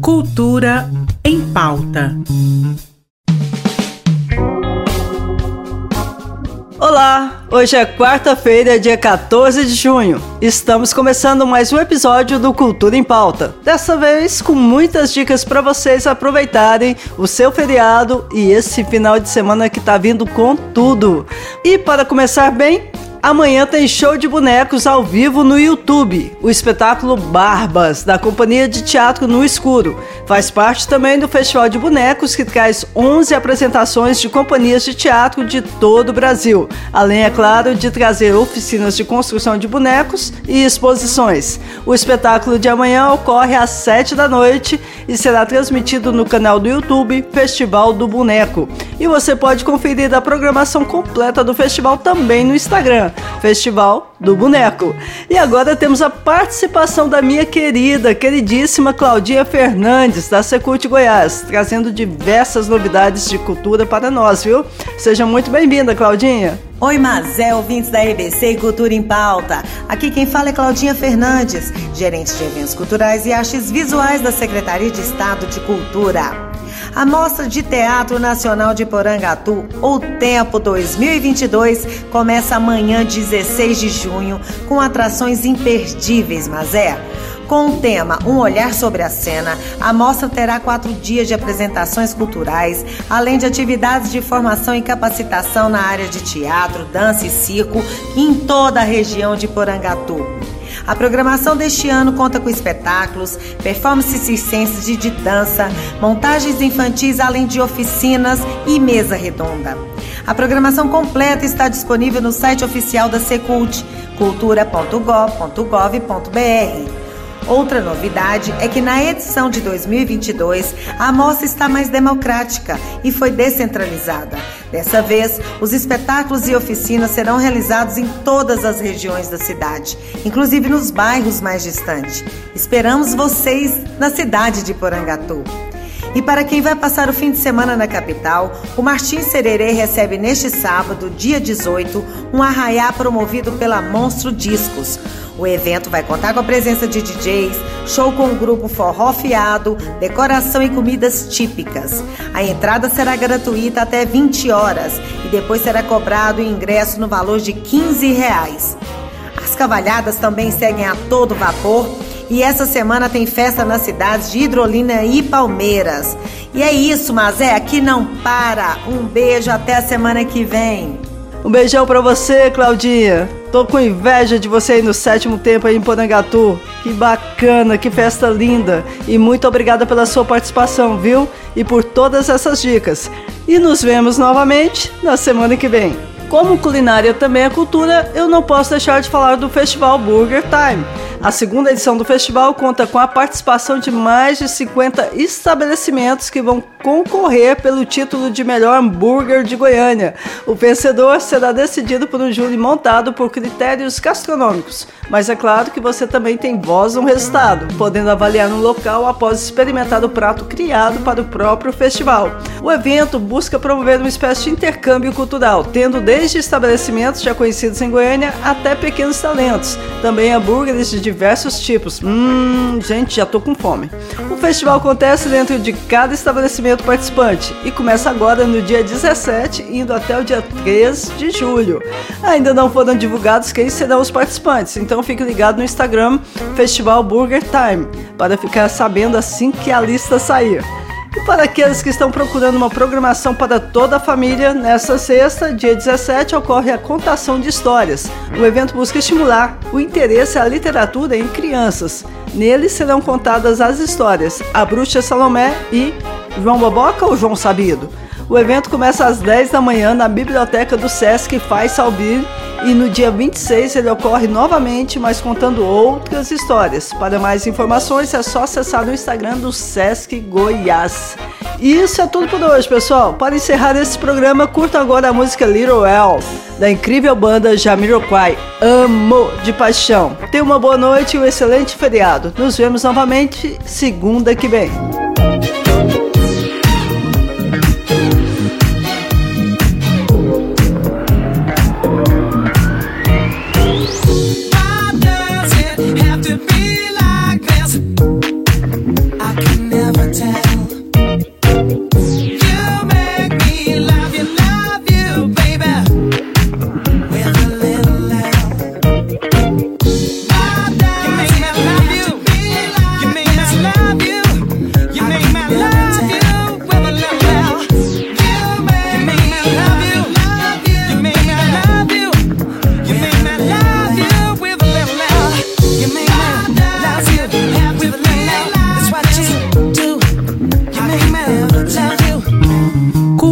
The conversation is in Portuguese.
Cultura em pauta. Olá, hoje é quarta-feira, dia 14 de junho. Estamos começando mais um episódio do Cultura em Pauta. Dessa vez com muitas dicas para vocês aproveitarem o seu feriado e esse final de semana que tá vindo com tudo. E para começar bem, Amanhã tem show de bonecos ao vivo no YouTube, o espetáculo Barbas, da Companhia de Teatro no Escuro. Faz parte também do Festival de Bonecos, que traz 11 apresentações de companhias de teatro de todo o Brasil, além, é claro, de trazer oficinas de construção de bonecos e exposições. O espetáculo de amanhã ocorre às 7 da noite e será transmitido no canal do YouTube Festival do Boneco. E você pode conferir a programação completa do festival também no Instagram. Festival do Boneco. E agora temos a participação da minha querida, queridíssima Claudinha Fernandes, da Secult Goiás, trazendo diversas novidades de cultura para nós, viu? Seja muito bem-vinda, Claudinha. Oi, Mazé, ouvintes da RBC Cultura em Pauta. Aqui quem fala é Claudinha Fernandes, gerente de eventos culturais e artes visuais da Secretaria de Estado de Cultura. A Mostra de Teatro Nacional de Porangatu, ou Tempo 2022, começa amanhã, 16 de junho, com atrações imperdíveis, mas é. Com o tema Um Olhar sobre a Cena, a mostra terá quatro dias de apresentações culturais, além de atividades de formação e capacitação na área de teatro, dança e circo em toda a região de Porangatu. A programação deste ano conta com espetáculos, performances circenses de, de dança, montagens infantis, além de oficinas e mesa redonda. A programação completa está disponível no site oficial da Secult, cultura.gov.gov.br. Outra novidade é que na edição de 2022 a amostra está mais democrática e foi descentralizada. Dessa vez, os espetáculos e oficinas serão realizados em todas as regiões da cidade, inclusive nos bairros mais distantes. Esperamos vocês na cidade de Porangatu. E para quem vai passar o fim de semana na capital, o Martins Sererê recebe neste sábado, dia 18, um arraiá promovido pela Monstro Discos. O evento vai contar com a presença de DJs, show com o grupo Forró Fiado, decoração e comidas típicas. A entrada será gratuita até 20 horas e depois será cobrado o ingresso no valor de 15 reais. As cavalhadas também seguem a todo vapor e essa semana tem festa nas cidades de Hidrolina e Palmeiras. E é isso, mas é aqui não para. Um beijo até a semana que vem. Um beijão para você, Claudinha. Tô com inveja de você aí no sétimo tempo aí em Porangatu. Que bacana, que festa linda. E muito obrigada pela sua participação, viu? E por todas essas dicas. E nos vemos novamente na semana que vem. Como culinária também é cultura, eu não posso deixar de falar do Festival Burger Time. A segunda edição do festival conta com a participação de mais de 50 estabelecimentos que vão concorrer pelo título de melhor hambúrguer de Goiânia. O vencedor será decidido por um júri montado por critérios gastronômicos, mas é claro que você também tem voz no resultado, podendo avaliar no local após experimentar o prato criado para o próprio festival. O evento busca promover uma espécie de intercâmbio cultural, tendo desde estabelecimentos já conhecidos em Goiânia até pequenos talentos, também hambúrgueres de diversos tipos. Hum, gente, já tô com fome. O festival acontece dentro de cada estabelecimento participante e começa agora no dia 17, indo até o dia 3 de julho. Ainda não foram divulgados quem serão os participantes, então fique ligado no Instagram Festival Burger Time para ficar sabendo assim que a lista sair. Para aqueles que estão procurando uma programação para toda a família, nesta sexta, dia 17, ocorre a contação de histórias. O evento busca estimular o interesse à literatura em crianças. Nele serão contadas as histórias A Bruxa Salomé e João Boboca ou João Sabido. O evento começa às 10 da manhã na biblioteca do Sesc Faz Salbir e no dia 26 ele ocorre novamente, mas contando outras histórias. Para mais informações é só acessar o Instagram do Sesc Goiás. E isso é tudo por hoje, pessoal. Para encerrar esse programa, curta agora a música Little Elf, da incrível banda Jamiroquai. Amo de paixão. Tenha uma boa noite e um excelente feriado. Nos vemos novamente segunda que vem.